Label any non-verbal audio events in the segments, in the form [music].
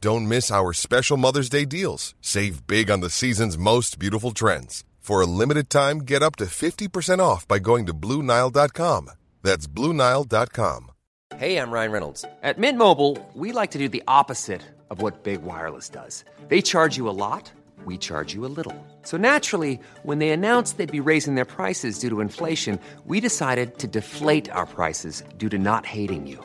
Don't miss our special Mother's Day deals. Save big on the season's most beautiful trends. For a limited time, get up to 50% off by going to Bluenile.com. That's Bluenile.com. Hey, I'm Ryan Reynolds. At Mint Mobile, we like to do the opposite of what Big Wireless does. They charge you a lot, we charge you a little. So naturally, when they announced they'd be raising their prices due to inflation, we decided to deflate our prices due to not hating you.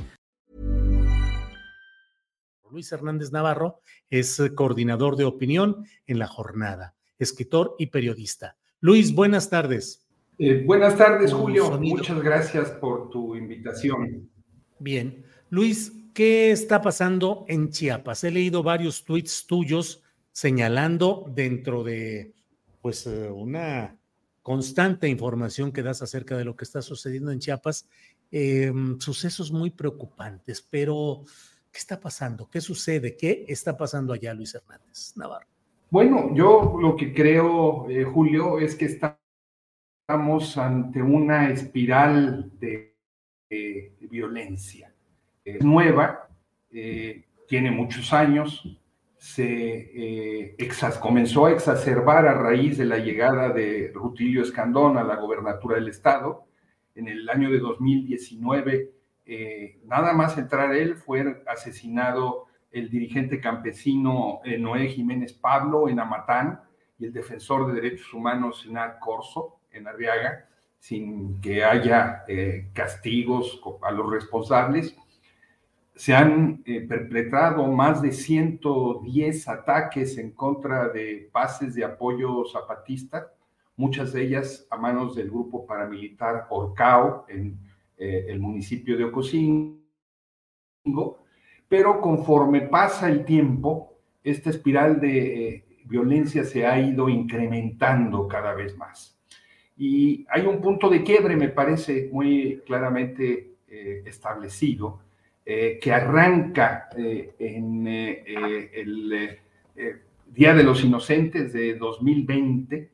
Luis Hernández Navarro es eh, coordinador de opinión en la jornada, escritor y periodista. Luis, buenas tardes. Eh, buenas tardes, Julio. sonido. Muchas gracias por tu invitación. Bien. Luis, ¿qué está pasando en Chiapas? He leído varios tweets tuyos señalando dentro de pues eh, una constante información que das acerca de lo que está sucediendo en Chiapas, eh, sucesos muy preocupantes, pero ¿qué está pasando? ¿Qué sucede? ¿Qué está pasando allá, Luis Hernández Navarro? Bueno, yo lo que creo, eh, Julio, es que estamos ante una espiral de, violencia. Es nueva, eh, tiene muchos años, se eh, comenzó a exacerbar a raíz de la llegada de Rutilio Escandón a la gobernatura del estado. En el año de 2019, eh, nada más entrar él, fue asesinado el dirigente campesino eh, Noé Jiménez Pablo en Amatán y el defensor de derechos humanos Sinar Corso en Arriaga, sin que haya eh, castigos a los responsables. Se han perpetrado más de 110 ataques en contra de bases de apoyo zapatista, muchas de ellas a manos del grupo paramilitar Orcao en eh, el municipio de Ocosingo, pero conforme pasa el tiempo, esta espiral de eh, violencia se ha ido incrementando cada vez más. Y hay un punto de quiebre, me parece muy claramente eh, establecido, que arranca en el Día de los Inocentes de 2020,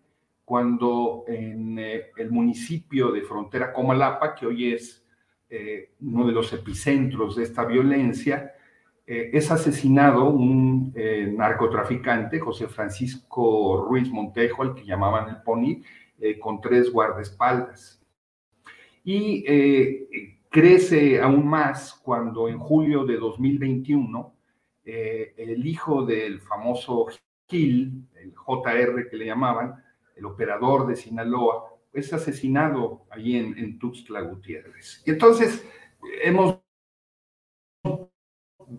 cuando en eh, el municipio de Frontera Comalapa, que hoy es eh, uno de los epicentros de esta violencia, eh, es asesinado un narcotraficante, José Francisco Ruiz Montejo, al que llamaban el Pony, con tres guardaespaldas. Y crece aún más cuando en julio de 2021 eh, el hijo del famoso Gil, el JR que le llamaban, el operador de Sinaloa, es asesinado allí en, Tuxtla Gutiérrez. Y entonces hemos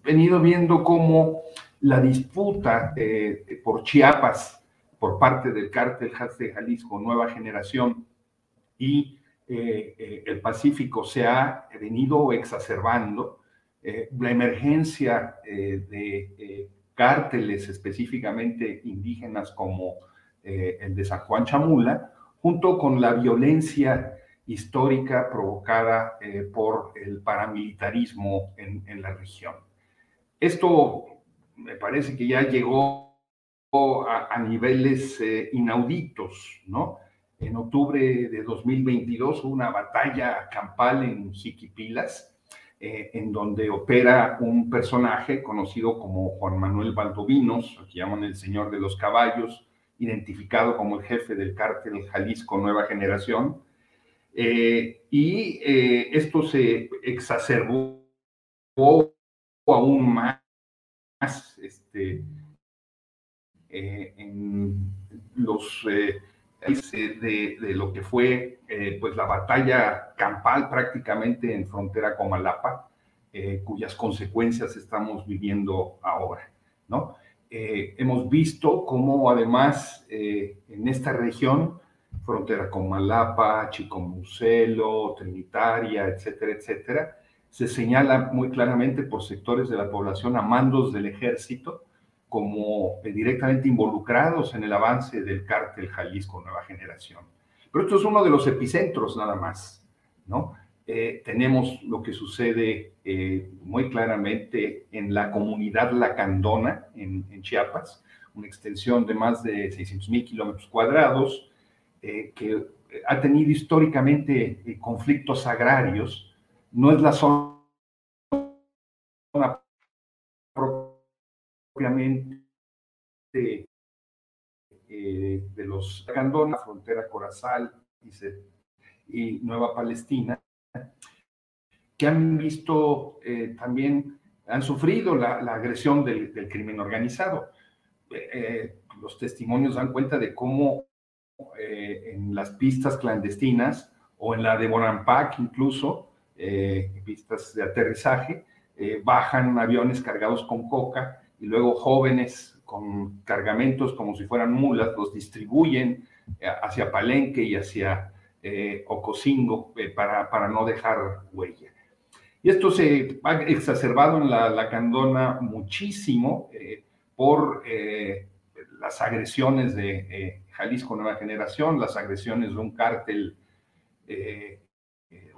venido viendo cómo la disputa eh, por Chiapas por parte del cártel de Jalisco Nueva Generación y el Pacífico se ha venido exacerbando. la emergencia de cárteles específicamente indígenas como el de San Juan Chamula, junto con la violencia histórica provocada por el paramilitarismo en, la región. Esto me parece que ya llegó a, niveles eh, inauditos, ¿no? En octubre de 2022 hubo una batalla campal en Jiquipilas, eh, en donde opera un personaje conocido como Juan Manuel Valdovinos, que llaman el Señor de los Caballos, identificado como el jefe del cártel Jalisco Nueva Generación. Eh, y esto se exacerbó aún más este, eh, en los eh, de, de, lo que fue eh, pues la batalla campal prácticamente en frontera con Malapa, cuyas consecuencias estamos viviendo ahora, ¿no? Hemos visto cómo además en esta región, frontera con Malapa, Chicomucelo, Trinitaria, etcétera, etcétera, se señala muy claramente por sectores de la población a mandos del ejército como eh, directamente involucrados en el avance del cártel Jalisco Nueva Generación. Pero esto es uno de los epicentros nada más, ¿no? Eh, tenemos lo que sucede eh, muy claramente en la comunidad lacandona en, en, Chiapas, una extensión de más de 600 mil kilómetros cuadrados, que ha tenido históricamente conflictos agrarios. No es la zona propiamente eh, de los Candona, frontera Corazal y, Nueva Palestina, que han visto eh, también, han sufrido la, agresión del, crimen organizado. Eh, los testimonios dan cuenta de cómo en las pistas clandestinas o en la de Bonampak incluso, eh, pistas de aterrizaje, eh, bajan aviones cargados con coca y luego jóvenes con cargamentos como si fueran mulas los distribuyen eh, hacia Palenque y hacia eh, Ocosingo para, para no dejar huella. Y esto se ha exacerbado en la, la Candona muchísimo por las agresiones de Jalisco Nueva Generación, las agresiones de un cártel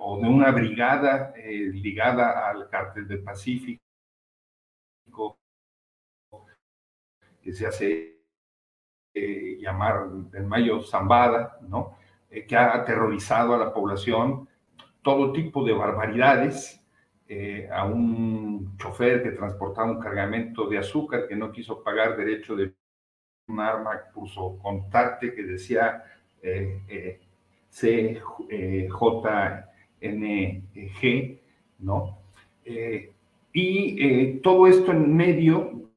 o de una brigada eh, ligada al cártel del Pacífico, que se hace eh, llamar el Mayo Zambada, ¿no? Eh, que ha aterrorizado a la población, todo tipo de barbaridades, a un chofer que transportaba un cargamento de azúcar que no quiso pagar derecho de un arma, puso contacte que decía CJ NG, ¿no? Eh, y eh, todo esto en medio,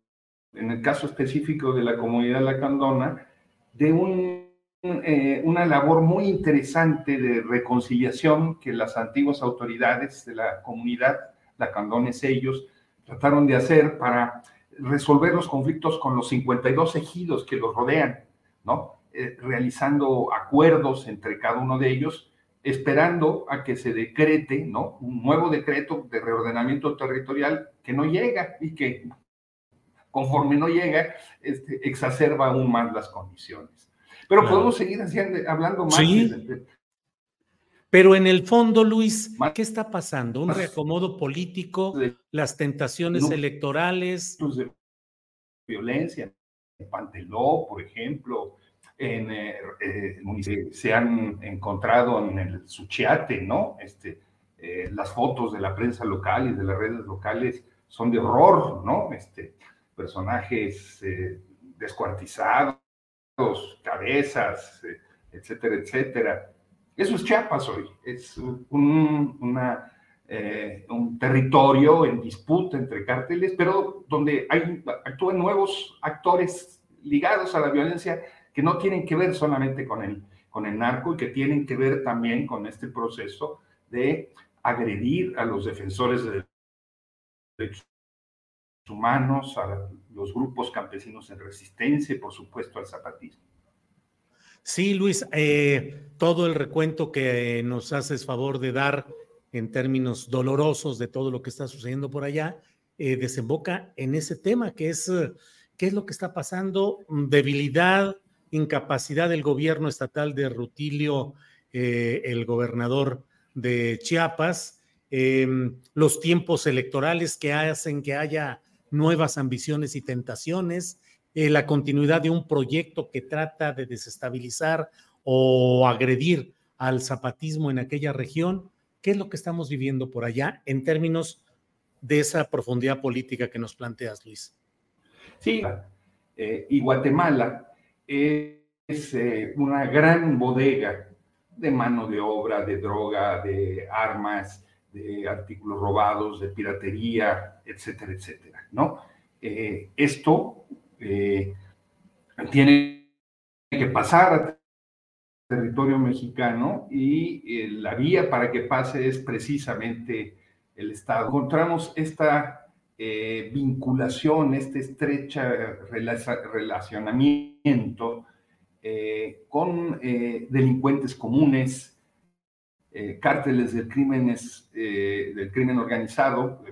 en el caso específico de la comunidad lacandona, de un, eh, una labor muy interesante de reconciliación que las antiguas autoridades de la comunidad lacandones ellos trataron de hacer para resolver los conflictos con los 52 ejidos que los rodean, ¿no? realizando acuerdos entre cada uno de ellos esperando a que se decrete, ¿no? Un nuevo decreto de reordenamiento territorial que no llega y que conforme no llega, este, exacerba aún más las condiciones. Pero podemos seguir hablando más. Sí. Pero en el fondo, Luis, ¿qué está pasando? ¿Un reacomodo político? ¿Las tentaciones electorales? De violencia. Panteló, por ejemplo, en, eh, eh, se han encontrado en el Suchiate, ¿no? Este, eh, las fotos de la prensa local y de las redes locales son de horror, ¿no? Este, personajes descuartizados, cabezas, etcétera, etcétera. Eso es Chiapas hoy, es un, una, un territorio en disputa entre cárteles, pero donde hay, actúan nuevos actores ligados a la violencia que no tienen que ver solamente con el, con el narco y que tienen que ver también con este proceso de agredir a los defensores de derechos humanos, a los grupos campesinos en resistencia y por supuesto al zapatismo. Sí, Luis, eh, todo el recuento que nos haces favor de dar en términos dolorosos de todo lo que está sucediendo por allá, eh, desemboca en ese tema que es qué es lo que está pasando, debilidad, incapacidad del gobierno estatal de Rutilio, eh, el gobernador de Chiapas, los tiempos electorales que hacen que haya nuevas ambiciones y tentaciones, eh, la continuidad de un proyecto que trata de desestabilizar o agredir al zapatismo en aquella región. ¿Qué es lo que estamos viviendo por allá en términos de esa profundidad política que nos planteas, Luis? Sí, eh, y Guatemala es eh, una gran bodega de mano de obra, de droga, de armas, de artículos robados, de piratería, etcétera, etcétera, ¿no? Eh, esto tiene que pasar a territorio mexicano y la vía para que pase es precisamente el Estado. Encontramos esta eh, vinculación, este estrecha relacionamiento eh, con eh, delincuentes comunes, cárteles del, crímenes, del crimen organizado,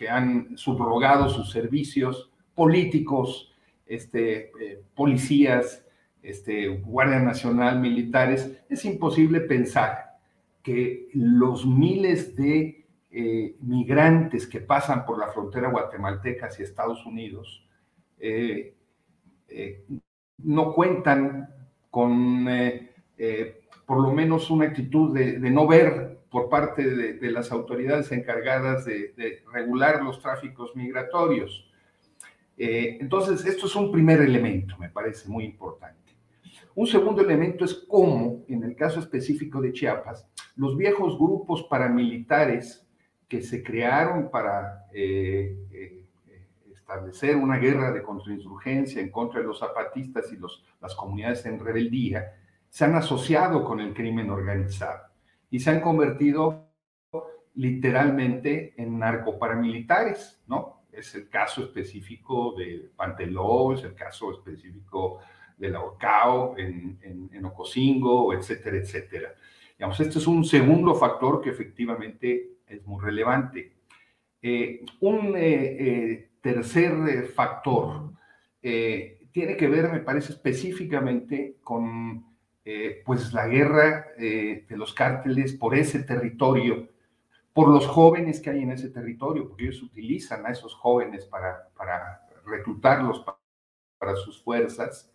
que han subrogado sus servicios, políticos, este, policías, este, Guardia Nacional, militares, es imposible pensar que los miles de eh, migrantes que pasan por la frontera guatemalteca hacia Estados Unidos eh, eh, no cuentan con por lo menos una actitud de, no ver por parte de, las autoridades encargadas de, regular los tráficos migratorios. entonces, esto es un primer elemento, me parece muy importante. Un segundo elemento es cómo, en el caso específico de Chiapas, los viejos grupos paramilitares que se crearon para eh, eh, establecer una guerra de contrainsurgencia en contra de los zapatistas y las comunidades en rebeldía, se han asociado con el crimen organizado y se han convertido literalmente en narcoparamilitares, ¿no? Es el caso específico de Panteló, es el caso específico de la Orcao en, en, Ocosingo, etcétera, etcétera. Digamos, este es un segundo factor que efectivamente es muy relevante. Eh, un eh, eh, tercer factor tiene que ver, me parece, específicamente con pues la guerra de los cárteles por ese territorio, por los jóvenes que hay en ese territorio, porque ellos utilizan a esos jóvenes para, para reclutarlos para sus fuerzas.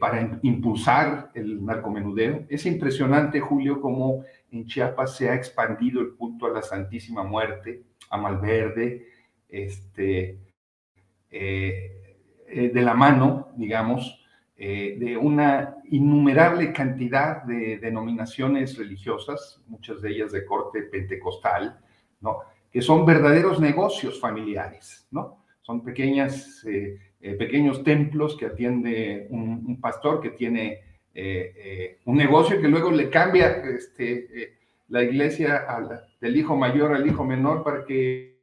para impulsar el narcomenudeo. Es impresionante, Julio, cómo en Chiapas se ha expandido el culto a la Santísima Muerte, a Malverde, este, eh, eh, de la mano, digamos, eh, de una innumerable cantidad de denominaciones religiosas, muchas de ellas de corte pentecostal, ¿no? que son verdaderos negocios familiares, ¿no? Son pequeñas, pequeños templos que atiende un pastor que tiene eh, eh, un negocio que luego le cambia este, eh, la iglesia del hijo mayor al hijo menor para que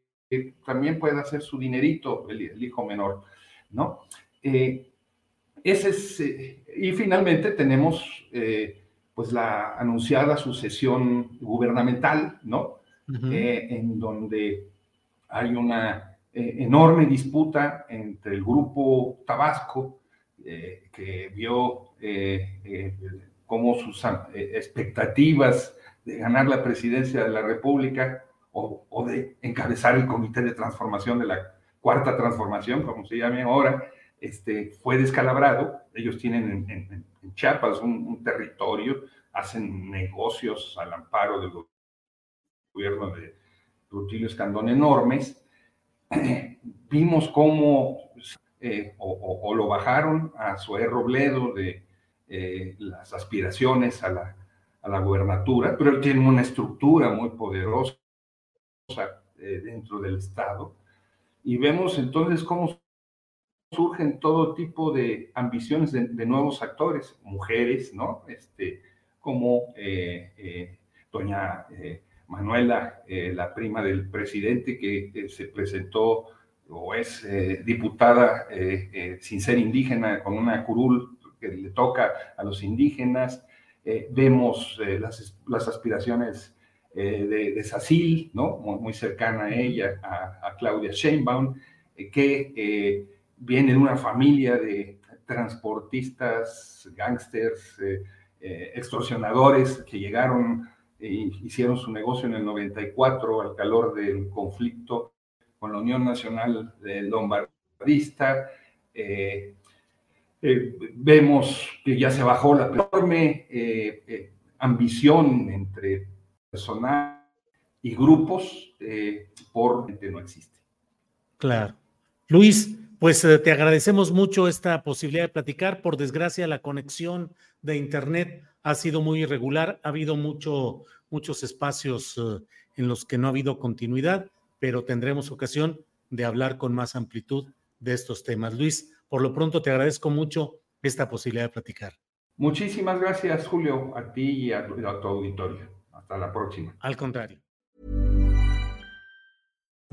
también pueda hacer su dinerito el, hijo menor, ¿no? Ese es, y finalmente tenemos pues la anunciada sucesión gubernamental, ¿no? en donde hay una enorme disputa entre el grupo Tabasco, que vio eh, eh, cómo sus eh, expectativas de ganar la presidencia de la República o, de encabezar el comité de transformación de la cuarta transformación, como se llame ahora, este, fue descalabrado. Ellos tienen en, Chiapas un, territorio, hacen negocios al amparo del gobierno de Rutilio Escandón enormes. [clears throat] Vimos cómo eh, o, o, lo bajaron a Zoé Robledo de eh, las aspiraciones a la, a la gubernatura, pero él tiene una estructura muy poderosa eh, dentro del Estado. Y vemos entonces cómo surgen todo tipo de ambiciones de, nuevos actores, mujeres, ¿no? Este, como eh, doña Manuela, la prima del presidente, que se presentó o es diputada sin ser indígena, con una curul que le toca a los indígenas, vemos las, aspiraciones de, de Sacil, ¿no? muy, cercana a ella, a, Claudia Sheinbaum, que viene de una familia de transportistas, gángsters, extorsionadores que llegaron hicieron su negocio en el 94 al calor del conflicto con la Unión Nacional Lombardista. Eh, eh, vemos que ya se bajó la enorme eh, ambición entre personal y grupos por que no existe. Claro. Luis, pues te agradecemos mucho esta posibilidad de platicar. Por desgracia, la conexión de Internet ha sido muy irregular, ha habido mucho, muchos espacios eh, en los que no ha habido continuidad, pero tendremos ocasión de hablar con más amplitud de estos temas. Luis, por lo pronto te agradezco mucho esta posibilidad de platicar. Muchísimas gracias, Julio, a ti y a tu auditorio. Hasta la próxima. Al contrario.